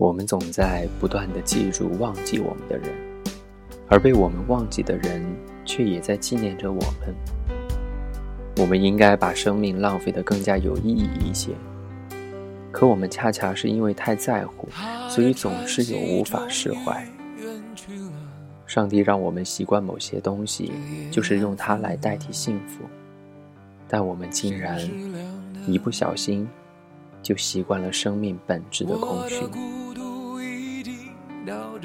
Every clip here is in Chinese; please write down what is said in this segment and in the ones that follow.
我们总在不断的记住忘记我们的人，而被我们忘记的人却也在纪念着我们。我们应该把生命浪费得更加有意义一些，可我们恰恰是因为太在乎，所以总是有无法释怀。上帝让我们习惯某些东西，就是用它来代替幸福，但我们竟然一不小心就习惯了生命本质的空虚。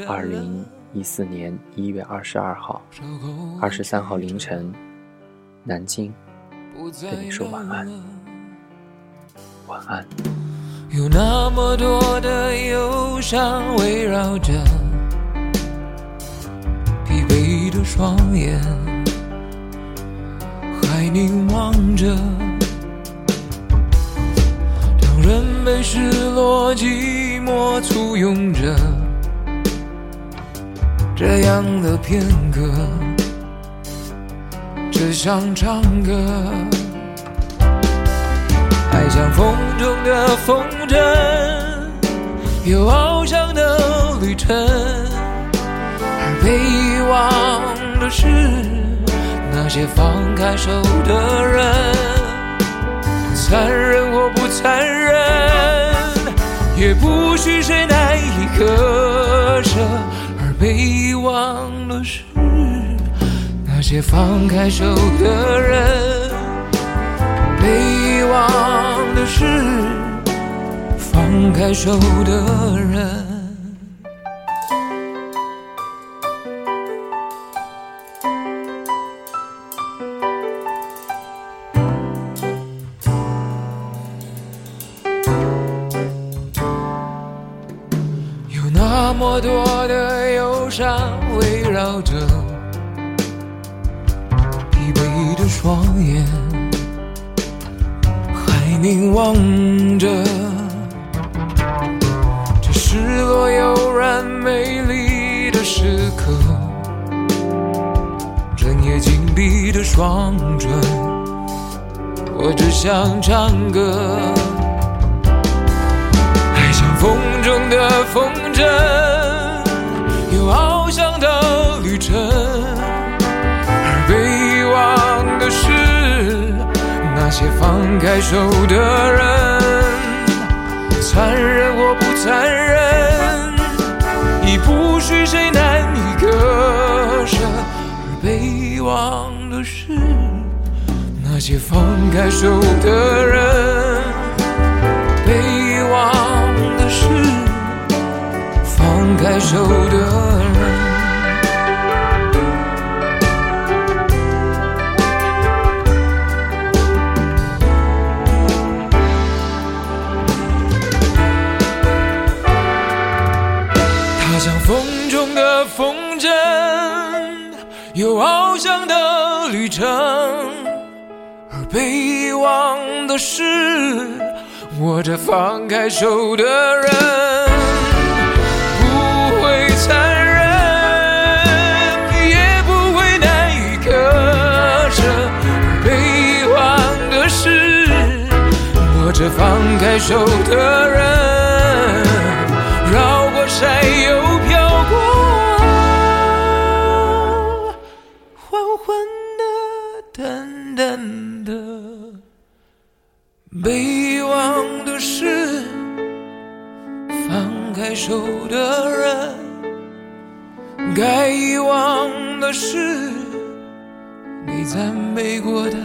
二零一四年一月二十二号、二十三号凌晨，南京，跟你说晚安，晚安。有那么多的忧伤围绕着疲惫的。双眼还凝望着，当人被失落、寂寞簇拥着，这样的片刻，只想唱歌，爱像风中的风筝，有翱翔的旅程，而被遗忘。的是那些放开手的人，残忍或不残忍，也不许谁难以割舍。被遗忘的是那些放开手的人，被遗忘的是放开手的人。那么多的忧伤围绕着疲惫的双眼，还凝望着这失落悠然美丽的时刻。整夜紧闭的双唇，我只想唱歌，的风筝有翱翔的旅程，而被遗忘的是那。些放开手的人，残忍或不残忍，已不是谁难以割舍。而被遗忘的是那些放开手的人，放开手的人。他像风中的风筝有翱翔的旅程，而被遗忘的是握着放开手的人。手的人。绕过山又飘过昏昏的、淡淡的。被遗忘的是放开手的人，该遗忘的是你赞美过的。